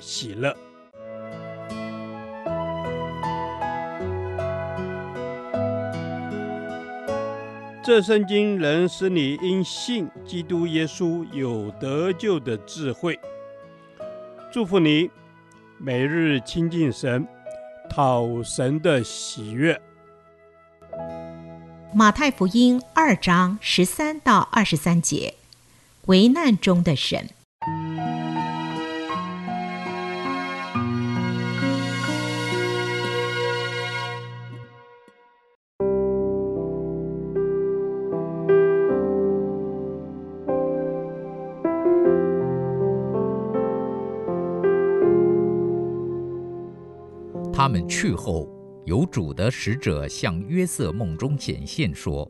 喜乐。这圣经能使你因信基督耶稣有得救的智慧。祝福你，每日亲近神，讨神的喜悦。马太福音二章十三到二十三节，危难中的神。们去后，有主的使者向约瑟梦中显现，说：“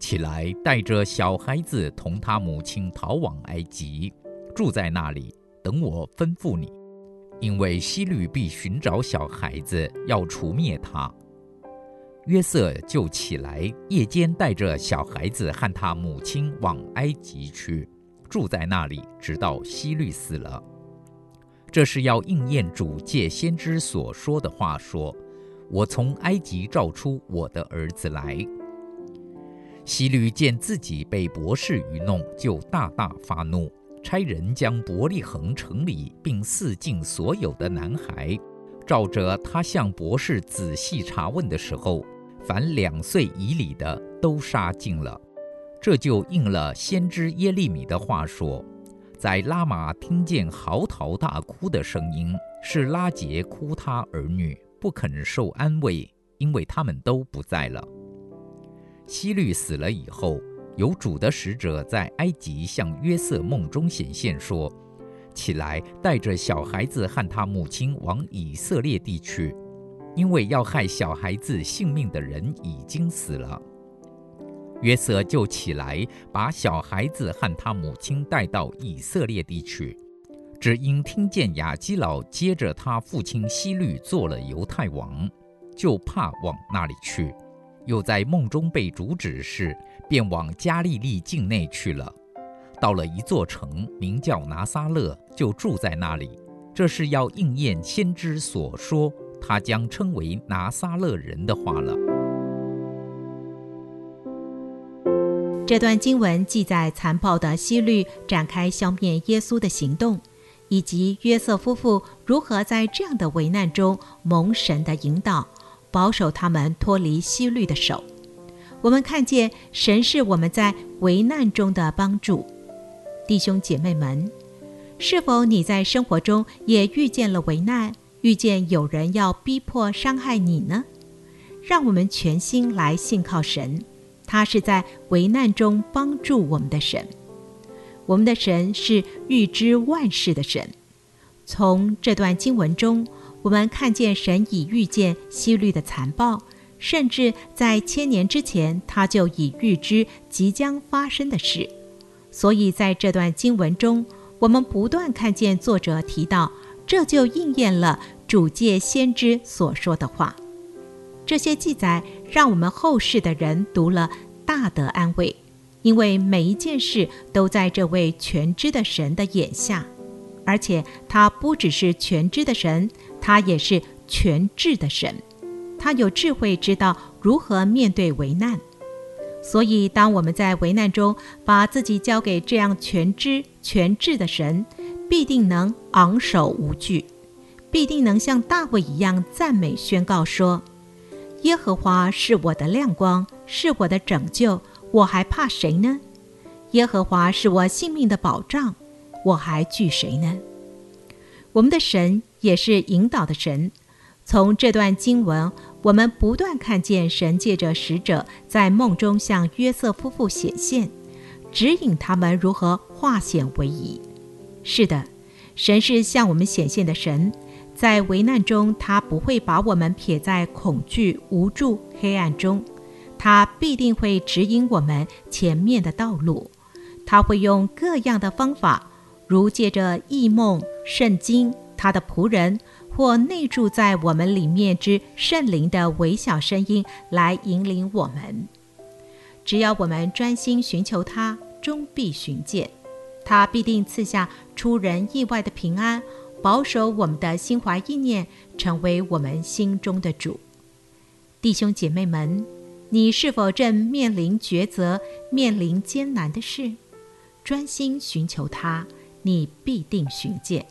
起来，带着小孩子同他母亲逃往埃及，住在那里，等我吩咐你。因为希律必寻找小孩子，要除灭他。”约瑟就起来，夜间带着小孩子和他母亲往埃及去，住在那里，直到希律死了。这是要应验主借先知所说的话，说：“我从埃及召出我的儿子来。”希律见自己被博士愚弄，就大大发怒，差人将伯利恒城里并四境所有的男孩，照着他向博士仔细查问的时候，凡两岁以里的都杀尽了。这就应了先知耶利米的话说。在拉玛听见嚎啕大哭的声音，是拉杰哭他儿女，不肯受安慰，因为他们都不在了。希律死了以后，有主的使者在埃及向约瑟梦中显现，说：“起来，带着小孩子和他母亲往以色列地去，因为要害小孩子性命的人已经死了。”约瑟就起来，把小孩子和他母亲带到以色列地去，只因听见雅基老接着他父亲希律做了犹太王，就怕往那里去。又在梦中被主指示，便往加利利境内去了。到了一座城，名叫拿撒勒，就住在那里。这是要应验先知所说，他将称为拿撒勒人的话了。这段经文记载残暴的希律展开消灭耶稣的行动，以及约瑟夫妇如何在这样的危难中蒙神的引导，保守他们脱离希律的手。我们看见神是我们在危难中的帮助。弟兄姐妹们，是否你在生活中也遇见了危难，遇见有人要逼迫伤害你呢？让我们全心来信靠神。他是在危难中帮助我们的神，我们的神是预知万事的神。从这段经文中，我们看见神已预见希律的残暴，甚至在千年之前，他就已预知即将发生的事。所以在这段经文中，我们不断看见作者提到，这就应验了主借先知所说的话。这些记载让我们后世的人读了大得安慰，因为每一件事都在这位全知的神的眼下，而且他不只是全知的神，他也是全智的神，他有智慧，知道如何面对危难。所以，当我们在危难中把自己交给这样全知全智的神，必定能昂首无惧，必定能像大卫一样赞美宣告说。耶和华是我的亮光，是我的拯救，我还怕谁呢？耶和华是我性命的保障，我还惧谁呢？我们的神也是引导的神。从这段经文，我们不断看见神借着使者在梦中向约瑟夫妇显现，指引他们如何化险为夷。是的，神是向我们显现的神，在危难中，他不会把我们撇在恐惧、无助、黑暗中，他必定会指引我们前面的道路。他会用各样的方法，如借着异梦、圣经、他的仆人或内住在我们里面之圣灵的微小声音来引领我们。只要我们专心寻求他，终必寻见。他必定赐下出人意外的平安，保守我们的心怀意念，成为我们心中的主。弟兄姐妹们，你是否正面临抉择、面临艰难的事？专心寻求他，你必定寻见。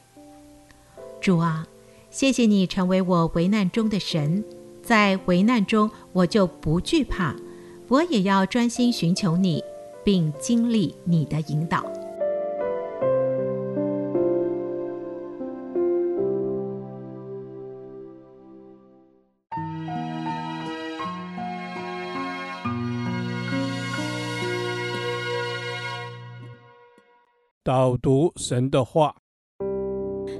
主啊，谢谢你成为我危难中的神，在危难中我就不惧怕。我也要专心寻求你，并经历你的引导。导读神的话。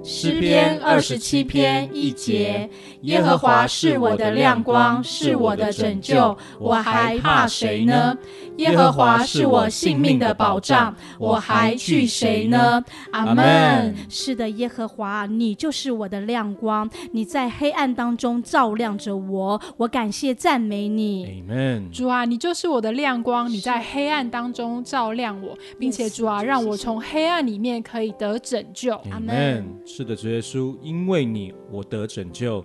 诗篇二十七篇一节：耶和华是我的亮光，是我的拯救，我还怕谁呢？耶和华是我性命的保障，我还惧谁呢？阿门。是的，耶和华，你就是我的亮光，你在黑暗当中照亮着我，我感谢赞美你。阿门。主啊，你就是我的亮光，你在黑暗当中照亮我，并且主啊，让我从黑暗里面可以得拯救。阿门。是的，主耶稣，因为你我得拯救。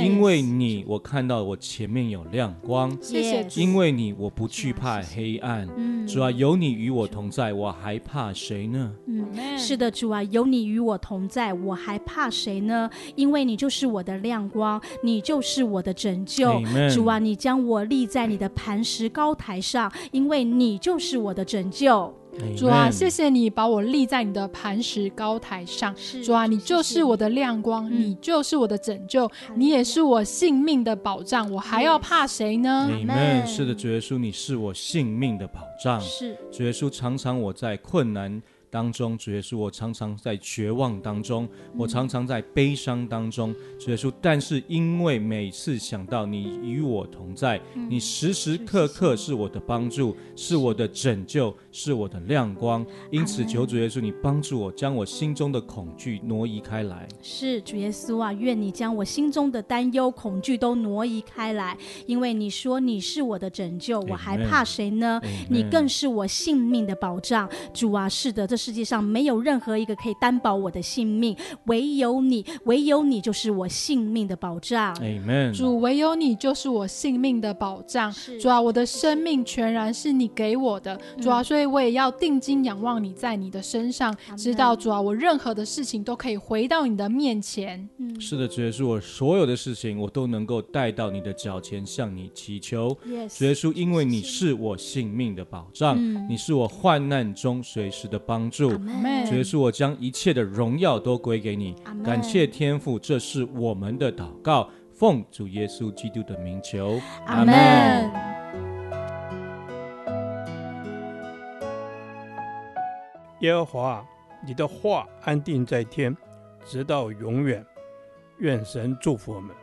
因为你我看到我前面有亮光，谢谢主。因为你我不惧怕黑暗，嗯、主啊，有你与我同在，我还怕谁呢？嗯，是的，主啊，有你与我同在，我还怕谁呢？因为你就是我的亮光，你就是我的拯救。主啊，你将我立在你的磐石高台上，因为你就是我的拯救。主啊，谢谢你把我立在你的磐石高台上。主啊，你就是我的亮光，你，就是我的拯救，嗯、你也是我性命的保障。我还要怕谁呢？Amen。是的，主耶稣，你是我性命的保障。是，主耶稣，常常我在困难当中，主耶稣，我常常在绝望当中，嗯、我常常在悲伤当中，主耶稣。但是因为每次想到你与我同在，嗯、你时时刻刻是我的帮助，是我的拯救，是我的亮光。因此，求主耶稣，你帮助我，将我心中的恐惧挪移开来。是主耶稣啊，愿你将我心中的担忧、恐惧都挪移开来，因为你说你是我的拯救，我还怕谁呢你更是我性命的保障。主啊，是的，这。世界上没有任何一个可以担保我的性命，唯有你，唯有你就是我性命的保障。Amen。主，唯有你就是我性命的保障。主啊，我的生命全然是你给我的。嗯、主啊，所以我也要定睛仰望你在你的身上，嗯、知道主啊，我任何的事情都可以回到你的面前。嗯、是的，主耶稣，我所有的事情我都能够带到你的脚前，向你祈求。Yes, 主耶稣，因为你是我性命的保障，嗯、你是我患难中随时的帮。主，主耶稣，我将一切的荣耀都归给你，感谢天父，这是我们的祷告，奉主耶稣基督的名求，阿门。耶和华，你的话安定在天，直到永远。愿神祝福我们。